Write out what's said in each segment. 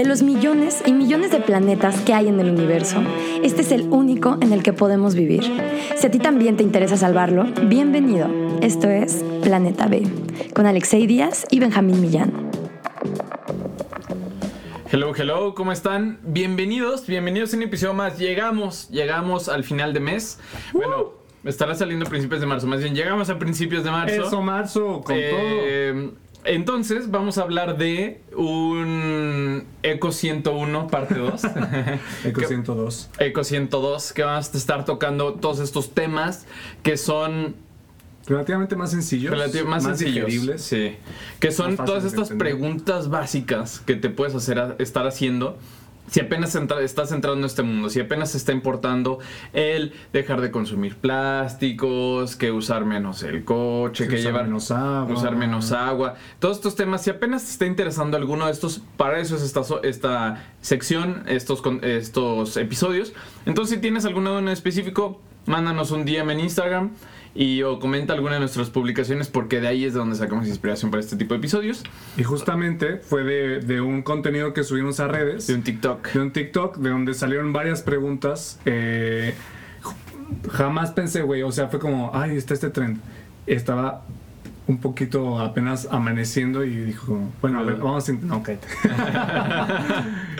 De los millones y millones de planetas que hay en el universo, este es el único en el que podemos vivir. Si a ti también te interesa salvarlo, bienvenido. Esto es Planeta B, con Alexei Díaz y Benjamín Millán. Hello, hello, ¿cómo están? Bienvenidos, bienvenidos a un episodio más. Llegamos, llegamos al final de mes. Bueno, estará saliendo a principios de marzo, más bien llegamos a principios de marzo. Eso, marzo, con Eh, Entonces, vamos a hablar de un Eco 101, parte 2. todo. Eco que- 102. Eco 102, que vamos a estar tocando todos estos temas que son Relativamente más sencillos. relativ- más, sencillos. digeribles. Sí. Que son Más todas estas preguntas básicas que te puedes hacer estar haciendo. Si apenas entra- estás entrando en este mundo, si apenas se está importando el dejar de consumir plásticos, que usar menos el coche, que, Que usar llevar menos agua. usar menos agua, todos estos temas, si apenas te está interesando alguno de estos, para eso es esta, esta sección, estos, estos episodios. Entonces, si tienes alguno en específico, mándanos un DM en Instagram y o comenta alguna de nuestras publicaciones porque de ahí es de donde sacamos inspiración para este tipo de episodios. Y justamente fue de, de un contenido que subimos a redes. De un TikTok. de un TikTok de donde salieron varias preguntas. eh, jamás pensé, güey, o sea, fue como, ay, está este trend. Estaba un poquito apenas amaneciendo y dijo, bueno, a ver, vamos a intentarlo. Cállate.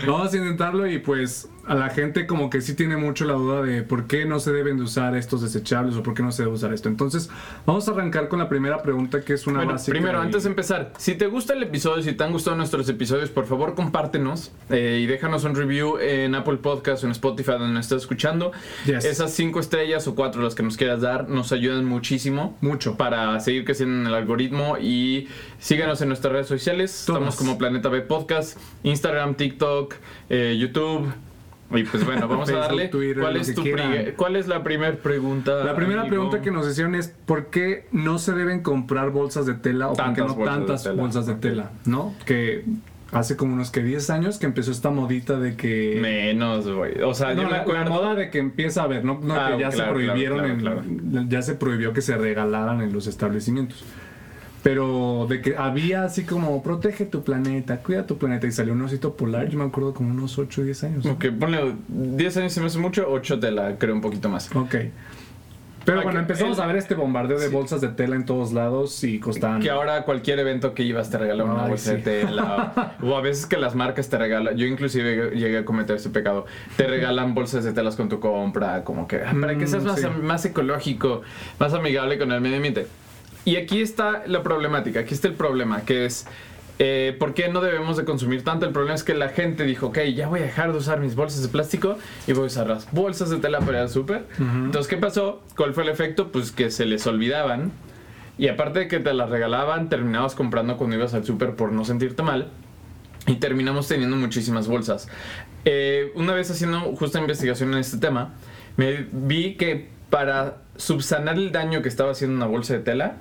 vamos a intentarlo y pues a la gente como que sí tiene mucho la duda de por qué no se deben de usar estos desechables o por qué no se debe usar esto. Entonces, vamos a arrancar con la primera pregunta que es una Bueno, básica. primero, y- antes de empezar, si te gusta el episodio, si te han gustado nuestros episodios, por favor compártenos eh, y déjanos un review en Apple Podcast o en Spotify donde nos estés escuchando. Yes. Esas cinco estrellas o cuatro las que nos quieras dar nos ayudan muchísimo. Mucho. Para seguir creciendo en el algoritmo y síganos en nuestras redes sociales. Todas. Estamos como Planeta B Podcast, Instagram, TikTok, eh, YouTube. Y pues bueno, vamos a darle. Twitter, ¿Cuál, es tu ¿Cuál es la primera pregunta? La primera amigo? pregunta que nos hicieron es ¿por qué no se deben comprar bolsas de tela o por qué no bolsas de tantas tela? bolsas de tela? ¿No? Que hace como unos que 10 años que empezó esta modita de que... Menos, güey. O sea, No, yo me la, la acuerdo. moda de que empieza a ver, no, no Ah, que ya claro, se claro, prohibieron, claro, en- ya se prohibió que se regalaran en los establecimientos. Pero de que había así como protege tu planeta, cuida tu planeta y salió un osito polar, yo me acuerdo como unos 8 o 10 años. ¿no? Ok, ponle 10 años se me hace mucho, 8 te la creo un poquito más. Ok. Pero Ah, bueno, empezamos el- a ver este bombardeo de Sí. bolsas de tela en todos lados y costaban. Que ahora cualquier evento que ibas te regalaban una bolsa de tela. o a veces que las marcas te regalan. Yo inclusive llegué a cometer este pecado. Te regalan bolsas de telas con tu compra. Como que ah, para que Mm, seas más, sí. más ecológico, más amigable con el medio ambiente. Y aquí está la problemática. Aquí está el problema. Que es... eh, ¿Por qué no debemos de consumir tanto? El problema es que la gente dijo, ok, ya voy a dejar de usar mis bolsas de plástico y voy a usar las bolsas de tela para ir al súper. Entonces, ¿qué pasó? ¿Cuál fue el efecto? Pues que se les olvidaban y aparte de que te las regalaban, terminabas comprando cuando ibas al súper por no sentirte mal. Y terminamos teniendo muchísimas bolsas. Eh, una vez haciendo justa investigación en este tema, me vi que para subsanar el daño que estaba haciendo una bolsa de tela,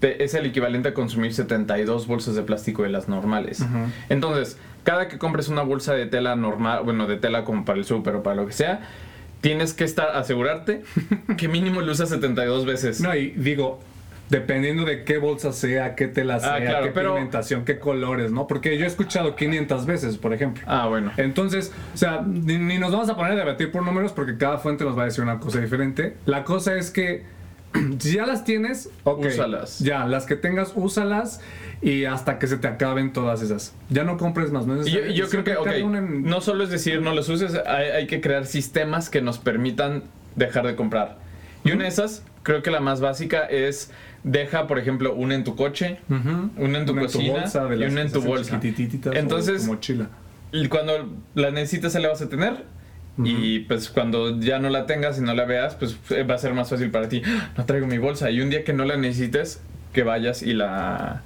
te- es el equivalente a consumir 72 bolsas de plástico de las normales. Entonces, cada que compres una bolsa de tela normal, bueno, de tela como para el súper o para lo que sea, tienes que estar, asegurarte que mínimo lo usas 72 veces. No, y digo, dependiendo de qué bolsa sea, qué tela sea, Ah, claro, qué pero- pigmentación, qué colores, ¿no? Porque yo he escuchado 500 veces, por ejemplo. Ah, bueno. Entonces, o sea, ni, ni nos vamos a poner a debatir por números porque cada fuente nos va a decir una cosa diferente. La cosa es que si ya las tienes, ok. Úsalas. Ya, las que tengas, úsalas y hasta que se te acaben todas esas. Ya no compres más, ¿no? es Y yo, y yo creo que, Siempre ok, cada una en- no solo es decir no los uses, hay, hay que crear sistemas que nos permitan dejar de comprar. Y una de esas, creo que la más básica es deja, por ejemplo, una en tu coche, Ujú. una en tu Una cocina bolsa, de y las una en tu bolsa. chiquitititas o Entonces, tu mochila. y cuando la necesites, se la vas a tener. Y pues cuando ya no la tengas y no la veas, pues eh, va a ser más fácil para ti. "Ah, No traigo mi bolsa. Y un día que no la necesites, que vayas y la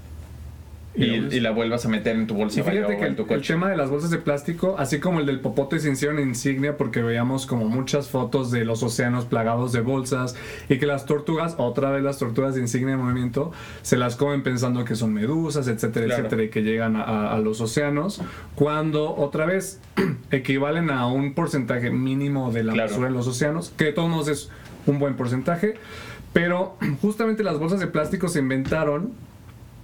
y, Y la vuelvas a meter en tu bolsa Y fíjate que en el, tu el coche. tema de las bolsas de plástico, así como el del popote, se hicieron insignia porque veíamos como muchas fotos de los océanos plagados de bolsas y que las tortugas, otra vez las tortugas de insignia de movimiento, se las comen pensando que son medusas, etcétera, Claro. etcétera, y que llegan a, a- a los océanos, cuando otra vez equivalen a un porcentaje mínimo de la Claro. basura en los océanos, que de todos modos es un buen porcentaje, pero justamente las bolsas de plástico se inventaron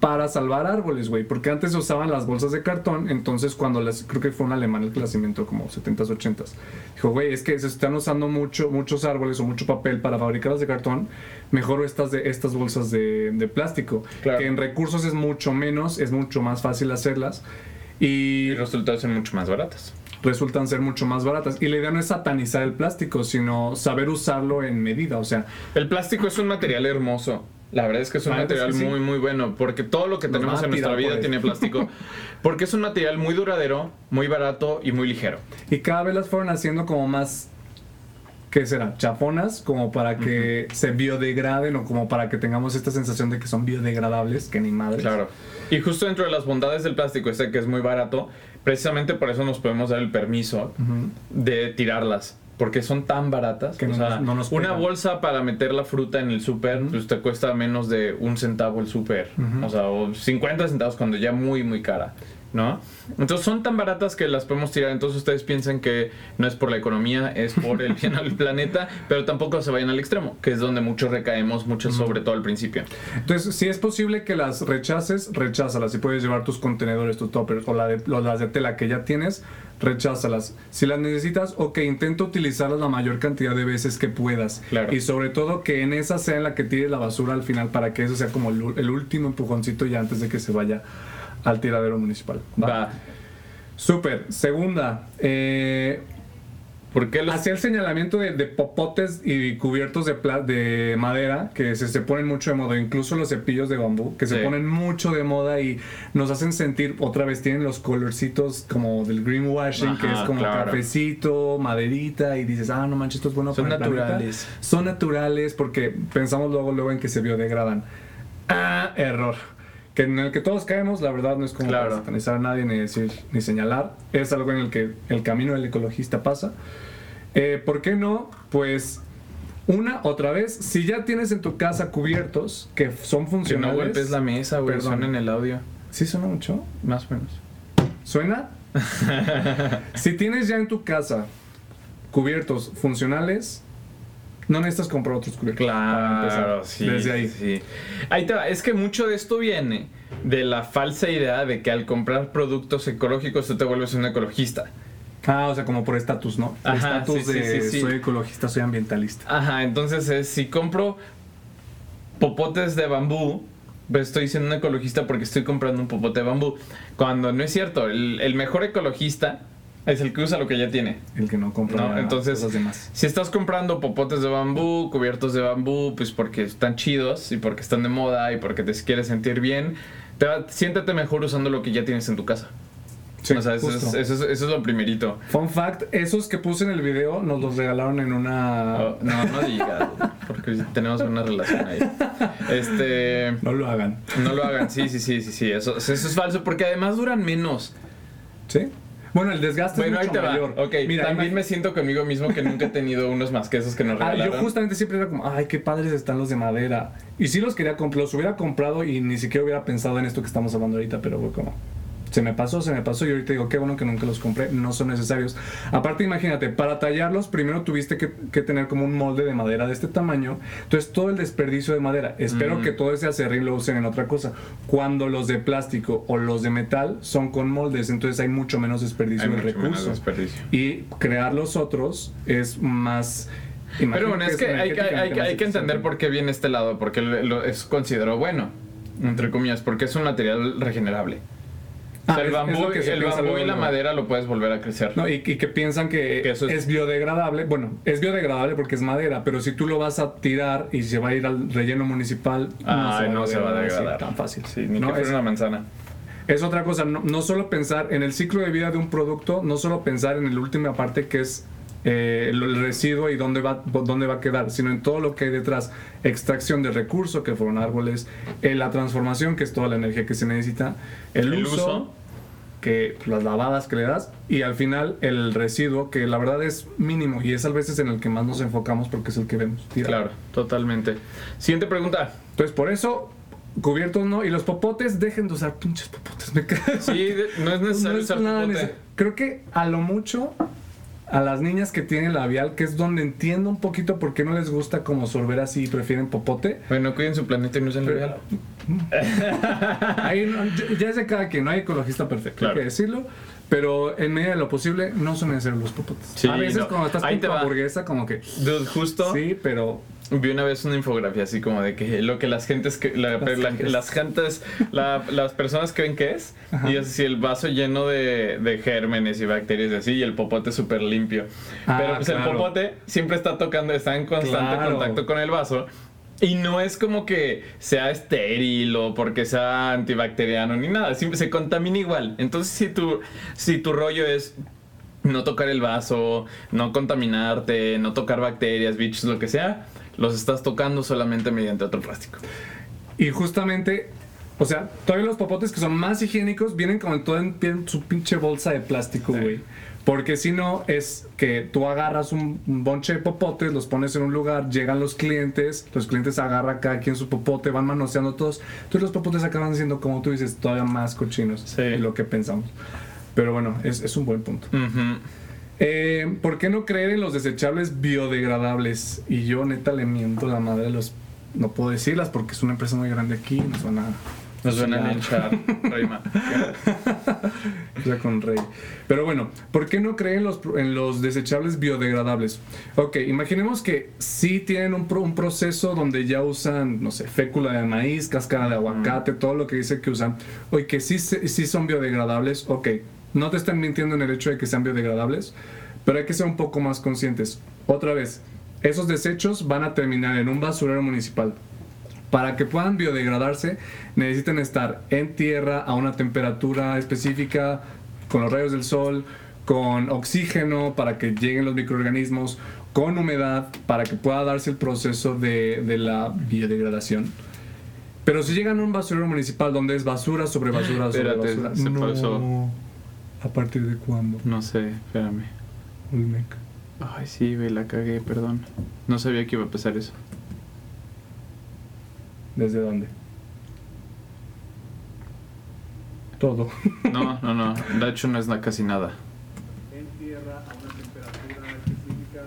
para salvar árboles, güey. Porque antes se usaban las bolsas de cartón, entonces cuando las, creo que fue un alemán el que las inventó como 70s, 80s. Dijo, güey, es que se están usando mucho, muchos árboles o mucho papel para fabricarlas de cartón, mejor estas de estas bolsas de, de plástico. Claro. Que en recursos es mucho menos, es mucho más fácil hacerlas. Y Y resultados son mucho más baratas. Resultan ser mucho más baratas. Y la idea no es satanizar el plástico, sino saber usarlo en medida. O sea, El plástico es un material hermoso. La verdad es que es un es material que sí. muy, muy bueno. Porque todo lo que Nos tenemos en nuestra vida tiene plástico. Porque es un material muy duradero, muy barato y muy ligero. Y cada vez las fueron haciendo como más, ¿qué será? Chaponas, como para que se biodegraden o como para que tengamos esta sensación de que son biodegradables, que ni madres. Claro. Y justo dentro de las bondades del plástico, este que es muy barato, precisamente por eso nos podemos dar el permiso Ujú. de tirarlas. Porque son tan baratas. Que o no sea, nos- no nos una bolsa para meter la fruta en el súper, pues te cuesta menos de un centavo el súper. O sea, o 50 centavos cuando ya muy, muy cara. ¿No? Entonces son tan baratas que las podemos tirar. Entonces ustedes piensan que no es por la economía, es por el bien al planeta, pero tampoco se vayan al extremo, que es donde muchos recaemos, muchos sobre todo al principio. Entonces, si es posible que las rechaces, recházalas. Si puedes llevar tus contenedores, tus toppers o, la de, o las de tela que ya tienes, recházalas. Si las necesitas, ok, intenta utilizarlas la mayor cantidad de veces que puedas. Claro. Y sobre todo que en esa sea en la que tires la basura al final para que eso sea como el, el último empujoncito ya antes de que se vaya al tiradero municipal. Va. Súper. Segunda, eh, ¿Por qué los Hacía el señalamiento de, de popotes y cubiertos de, pla- de madera que se, se ponen mucho de moda, incluso los cepillos de bambú, que se ponen mucho de moda y nos hacen sentir, otra vez tienen los colorcitos como del greenwashing, que es como claro. cafecito, maderita, y dices, ah, no manches, esto es bueno Son para el planeta". naturales. Son naturales porque pensamos luego, luego en que se biodegradan. Ah, error. Que en el que todos caemos, la verdad no es como Claro. satanizar a nadie ni decir ni señalar. Es algo en el que el camino del ecologista pasa. Eh, ¿Por qué no? Pues una, otra vez, si ya tienes en tu casa cubiertos que son Que no funcionales. golpes la mesa, güey. Perdón. Suena en el audio. ¿Sí suena mucho? Más o menos. ¿Suena? si tienes ya en tu casa cubiertos funcionales, no necesitas comprar otros empezar. Claro, sí. Desde ahí. sí. Ahí te va. Es que mucho de esto viene de la falsa idea de que al comprar productos ecológicos tú te vuelves un ecologista. Ah, o sea, como por estatus, ¿no? Estatus sí, de sí, sí. soy ecologista, soy ambientalista. Ajá, entonces es, si compro popotes de bambú, pues estoy siendo un ecologista porque estoy comprando un popote de bambú. Cuando no es cierto, el, el mejor ecologista es el que usa lo que ya tiene. El que no compra No, entonces, cosas demás. si estás comprando popotes de bambú, cubiertos de bambú, pues porque están chidos y porque están de moda y porque te quieres sentir bien, te va- siéntete mejor usando lo que ya tienes en tu casa. Sí, o sea, eso es, justo. eso, es, eso es lo primerito. Fun fact, esos que puse en el video nos los regalaron en una... Oh, no, no digas, porque tenemos una relación ahí. Este... No lo hagan. No lo hagan, sí, sí, sí, sí, sí, eso, eso es falso, porque además duran menos. ¿Sí? Bueno, el desgaste Bueno, es ahí mucho va. mayor. Ok, Mira, también me siento conmigo mismo que nunca he tenido unos más que esos que nos Ah, regalaron. yo justamente siempre era como, ay, qué padres están los de madera. Y sí los quería comprar, los hubiera comprado y ni siquiera hubiera pensado en esto que estamos hablando ahorita, pero fue como, se me pasó, se me pasó y ahorita digo, qué bueno que nunca los compré, no son necesarios. Aparte, imagínate, para tallarlos primero tuviste que, que tener como un molde de madera de este tamaño, entonces todo el desperdicio de madera, espero Mm. que todo ese acerrín lo usen en otra cosa. Cuando los de plástico o los de metal son con moldes, entonces hay mucho menos desperdicio Hay de recursos. Y crear los otros es más... Pero bueno, es que hay, que- hay, hay que entender por qué viene este lado, porque lo, lo- es considerado bueno, entre comillas, porque es un material regenerable. O Ah, sea, el bambú, que se el bambú y la madera lo puedes volver a crecer. No, y, y que piensan que, Que eso es- es... biodegradable. Bueno, es biodegradable porque es madera, pero si tú lo vas a tirar y se va a ir al relleno municipal, no se va a degradar. tan fácil. Sí, ni No, que fuera es, una manzana. es otra cosa, no, no solo pensar en el ciclo de vida de un producto, no solo pensar en la última parte que es eh, el, el residuo y dónde va, dónde va a quedar, sino en todo lo que hay detrás. Extracción de recursos, que fueron árboles, eh, la transformación, que es toda la energía que se necesita, el, El uso, uso. Que las lavadas que le das, y al final el residuo, que la verdad es mínimo y es a veces en el que más nos enfocamos porque es el que vemos. Claro, totalmente. Siguiente pregunta. Entonces, por eso, cubiertos no, y los popotes, dejen de usar pinches popotes, me. Sí, no es necesario No es usar popote. Creo que a lo mucho a las niñas que tienen labial, que es donde entiendo un poquito por qué no les gusta como sorber así y prefieren popote. Bueno, cuiden su planeta y no usen labial. Ahí no- ya- es de cada quien, no hay ecologista perfecto, Claro. hay que decirlo. Pero en medida de lo posible, no son necesarios los popotes. Sí, a veces no. cuando estás con tu hamburguesa, como que... Dude, justo Sí, pero... vi una vez una infografía así como de que lo que las gentes que la- Las la- gentes. las gentes la- las personas creen que es Ajá. y es así el vaso lleno de, de gérmenes y bacterias y así y el popote súper limpio Ah, pero pues claro. el popote siempre está tocando está en constante Claro. contacto con el vaso y no es como que sea estéril o porque sea antibacteriano ni nada, siempre se contamina igual. Entonces, si tu, si tu rollo es no tocar el vaso, no contaminarte, no tocar bacterias, bichos, lo que sea, los estás tocando solamente mediante otro plástico. Y justamente, o sea, todavía los popotes que son más higiénicos vienen como en todo en, en su pinche bolsa de plástico, Sí. güey. Porque si no, es que tú agarras un, un bonche de popotes, los pones en un lugar, llegan los clientes, los clientes agarran cada quien su popote, van manoseando todos. Entonces los popotes acaban siendo, como tú dices, todavía más cochinos Sí. de lo que pensamos. Pero bueno, es, es un buen punto. Ujú. Eh, ¿Por qué no creer en los desechables biodegradables? Y yo neta le miento la madre a los... No puedo decirlas porque es una empresa muy grande aquí, nos van a... Nos van a linchar, Reima. O sea, con Rey. Pero bueno, ¿por qué no creen en los, en los desechables biodegradables? Ok, imaginemos que sí tienen un, un proceso donde ya usan, no sé, fécula de maíz, cáscara de aguacate, todo lo que dice que usan, o que sí, sí son biodegradables. Ok, no te están mintiendo en el hecho de que sean biodegradables, pero hay que ser un poco más conscientes. Otra vez, esos desechos van a terminar en un basurero municipal. Para que puedan biodegradarse, necesitan estar en tierra a una temperatura específica, con los rayos del sol, con oxígeno para que lleguen los microorganismos, con humedad para que pueda darse el proceso de, de la biodegradación. Pero si llegan a un basurero municipal donde es basura sobre basura sobre Espérate, basura. se pasó. ¿A partir de cuándo? No sé, espérame. Olmec? Ay, sí, güey, la cagué, perdón. No sabía que iba a pasar eso. ¿Desde dónde? Todo. No, no, no. De hecho, no es na- casi nada. en tierra a una temperatura específica,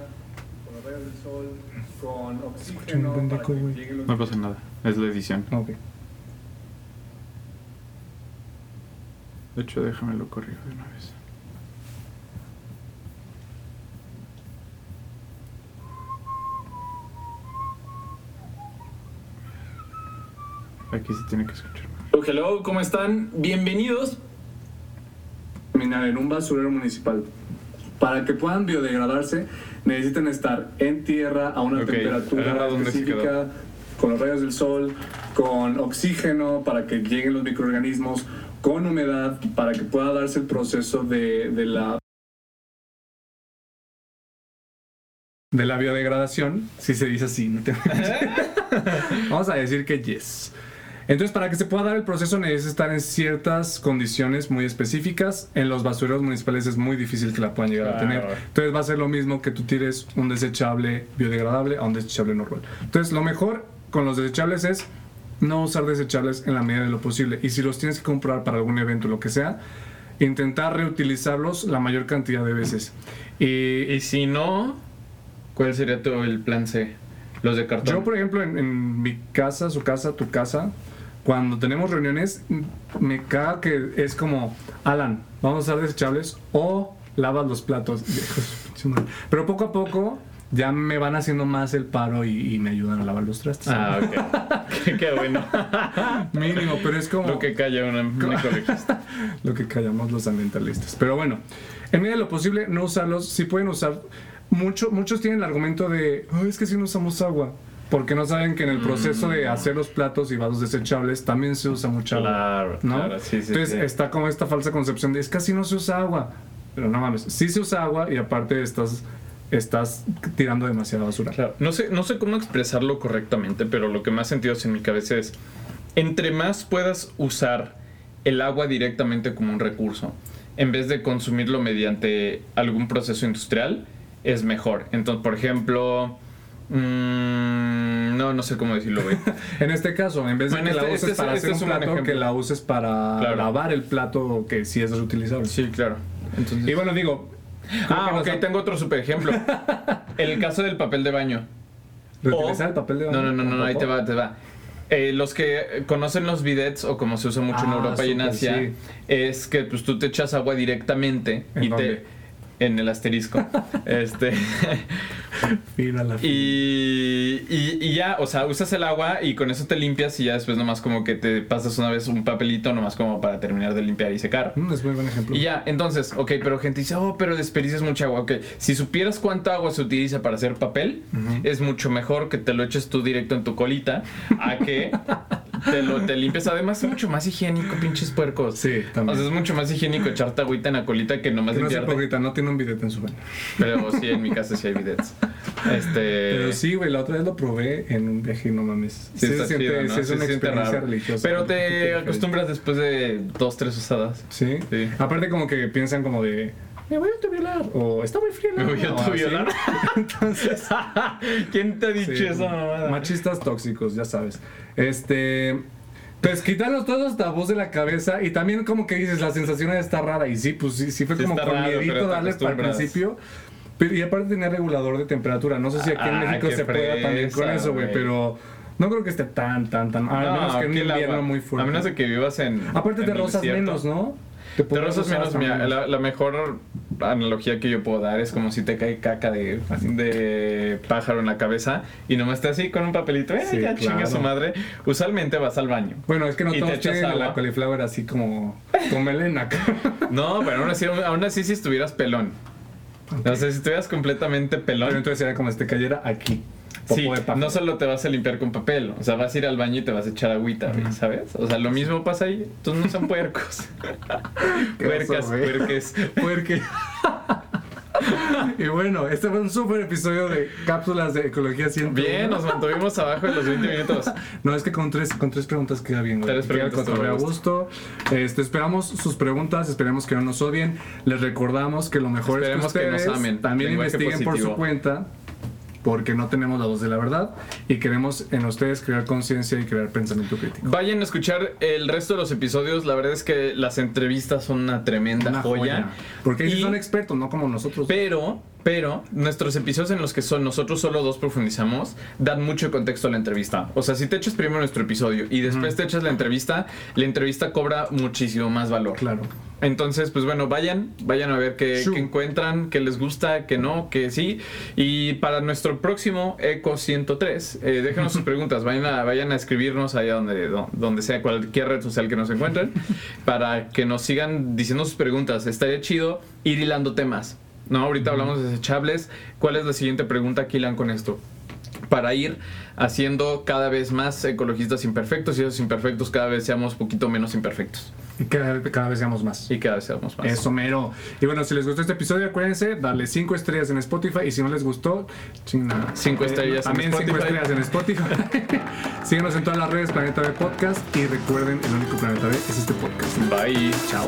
con los rayos del sol, con oxígeno un buen para eco, que güey. lleguen los... No pasa nada. Es la edición. Ok. De hecho, déjame lo corrijo de una vez. Aquí se tiene que escuchar. Hello, ¿cómo están? Bienvenidos. En un basurero municipal. Para que puedan biodegradarse, necesitan estar en tierra a una temperatura específica, con los rayos del sol, con oxígeno para que lleguen los microorganismos, con humedad para que pueda darse el proceso de, de la de la biodegradación, si se dice así, no te- Vamos a decir que yes. Entonces, para que se pueda dar el proceso necesita estar en ciertas condiciones muy específicas. En los basureros municipales es muy difícil que la puedan llegar a Claro. tener. Entonces va a ser lo mismo que tú tires un desechable biodegradable a un desechable normal. Entonces, lo mejor con los desechables es no usar desechables en la medida de lo posible. Y si los tienes que comprar para algún evento, lo que sea, intentar reutilizarlos la mayor cantidad de veces. Y, Y si no, ¿cuál sería tu, el plan C? Los de cartón. Yo, por ejemplo, en, en mi casa, su casa, tu casa, cuando tenemos reuniones, me caga que es como, Alan, vamos a usar desechables o lavas los platos. Pero poco a poco ya me van haciendo más el paro y, y me ayudan a lavar los trastes. Ah, ok. qué, qué bueno. Mínimo, pero es como Lo que calla una, ecologista. lo que callamos los ambientalistas. Pero bueno, en medida de lo posible, no usarlos. Si pueden usar. Mucho, muchos tienen el argumento de, "Ay, es que si no usamos agua. Porque no saben que en el proceso de hacer los platos y vasos desechables también se usa mucha agua. Claro, ¿no? claro, sí, sí, Entonces sí. está como esta falsa concepción de, es que así no se usa agua. Pero no mames, sí se usa agua y aparte estás, estás tirando demasiada basura. Claro, no sé, no sé cómo expresarlo correctamente, pero lo que más sentido en mi cabeza es, entre más puedas usar el agua directamente como un recurso, en vez de consumirlo mediante algún proceso industrial, es mejor. Entonces, por ejemplo, mm, no, no sé cómo decirlo, güey. En este caso, en vez de Bueno, que la uses este es- para este hacer un plato, que la uses para Claro. lavar el plato que sí es reutilizable. Sí, claro. Entonces, Y bueno, digo, Ah, ok, tengo otro super ejemplo. El caso del papel de baño. ¿Reutilizar O- el papel de baño? No, no, no, no, ahí te va, te va. Eh, los que conocen los bidets o como se usa mucho en Ah, Europa y en Asia, sí. es que pues tú te echas agua directamente ¿En y dónde? te en el asterisco. este y, y, y ya, o sea, usas el agua y con eso te limpias y ya después nomás como que te pasas una vez un papelito nomás como para terminar de limpiar y secar. Mm, es muy buen ejemplo. Y ya, entonces, ok, pero gente dice, oh, pero desperdicias mucha agua. Ok, si supieras cuánta agua se utiliza para hacer papel, es mucho mejor que te lo eches tú directo en tu colita a que te lo te limpies. Además, es mucho más higiénico, pinches puercos. Sí, O también. sea, es mucho más higiénico echarte agüita en la colita que nomás Que no limpiarte. hipócrita, no tiene un bidet en su baño. Pero sí, en mi casa sí hay bidets. Este. Pero sí, güey, la otra vez lo probé en un viaje y no mames. Sí, está se siente, chido, ¿no? sí es una siente experiencia raro. religiosa. Pero te acostumbras después de dos, tres usadas. ¿Sí? Sí. Aparte como que piensan como de, me voy a autoviolar, o está muy frío. Me voy a agua", o así. autoviolar. Entonces, ¿Quién te ha dicho sí, esa mamada? machistas tóxicos, ya sabes. Este... Pues quitarnos todos los tabús de la cabeza y también como que dices, la sensación está rara y sí, pues sí, sí fue Sí como con miedito darle al principio. Pero, y aparte tenía regulador de temperatura. No sé si aquí en Ah, México se pueda también con eso, güey, pero no creo que esté tan, tan, tan. A No, menos que en invierno muy fuerte. A menos de que vivas en. Aparte en te rozas menos, ¿no? Te podrías rozas menos. menos. la, la mejor analogía que yo puedo dar es como si te cae caca de, de pájaro en la cabeza y nomás estás así con un papelito. Eh, Sí, ya chinga claro. su madre. Usualmente vas al baño. Bueno, es que no te todos tienen agua. la cauliflower así como con melena. No, pero aún así, aún así si estuvieras pelón. No sé, si estuvieras completamente pelón. Pero entonces era como si te cayera aquí. Sí, no solo te vas a limpiar con papel, o sea, vas a ir al baño y te vas a echar agüita, güey, ¿sabes? O sea, lo mismo pasa ahí. Entonces no son puercos. Puercas, puerques. Porque. y bueno, este fue un súper episodio de cápsulas de ecología 101. Bien, nos mantuvimos abajo de los 20 minutos. No, es que con tres, con tres preguntas queda bien, güey. Tres Queda preguntas cotorreo a gusto. Este, esperamos sus preguntas, esperemos que no nos odien. Les recordamos que lo mejor Esperemos es que que nos ustedes amen. también Lenguaje investiguen por su positivo. cuenta. Porque no tenemos la voz de la verdad y queremos en ustedes crear conciencia y crear pensamiento crítico. Vayan a escuchar el resto de los episodios. La verdad es que las entrevistas son una tremenda Una joya. Porque ellos Y- son expertos, no como nosotros. Pero, pero, nuestros episodios en los que son nosotros solo dos profundizamos, dan mucho contexto a la entrevista. O sea, si te echas primero nuestro episodio y después te echas la entrevista, la entrevista cobra muchísimo más valor. Claro. Entonces, pues bueno, vayan, vayan a ver qué, encuentran, qué les gusta, qué no, qué sí. Y para nuestro próximo Eco 103, eh, déjenos sus preguntas, vayan a, vayan a escribirnos allá donde, do- donde sea, cualquier red social que nos encuentren, para que nos sigan diciendo sus preguntas. Estaría chido ir hilando temas. No, ahorita hablamos de desechables. ¿Cuál es la siguiente pregunta que hilan con esto? Para ir haciendo cada vez más ecologistas imperfectos y esos imperfectos cada vez seamos un poquito menos imperfectos. Y cada, cada vez seamos más. Y cada vez seamos más. Eso mero. Y bueno, si les gustó este episodio, acuérdense, darle 5 estrellas en Spotify. Y si no les gustó, chinga. Cinco estrellas en También 5 Spotify. estrellas en Spotify. Síguenos en todas las redes Planeta B Podcast. Y recuerden, el único Planeta B es este podcast. Bye. Chao.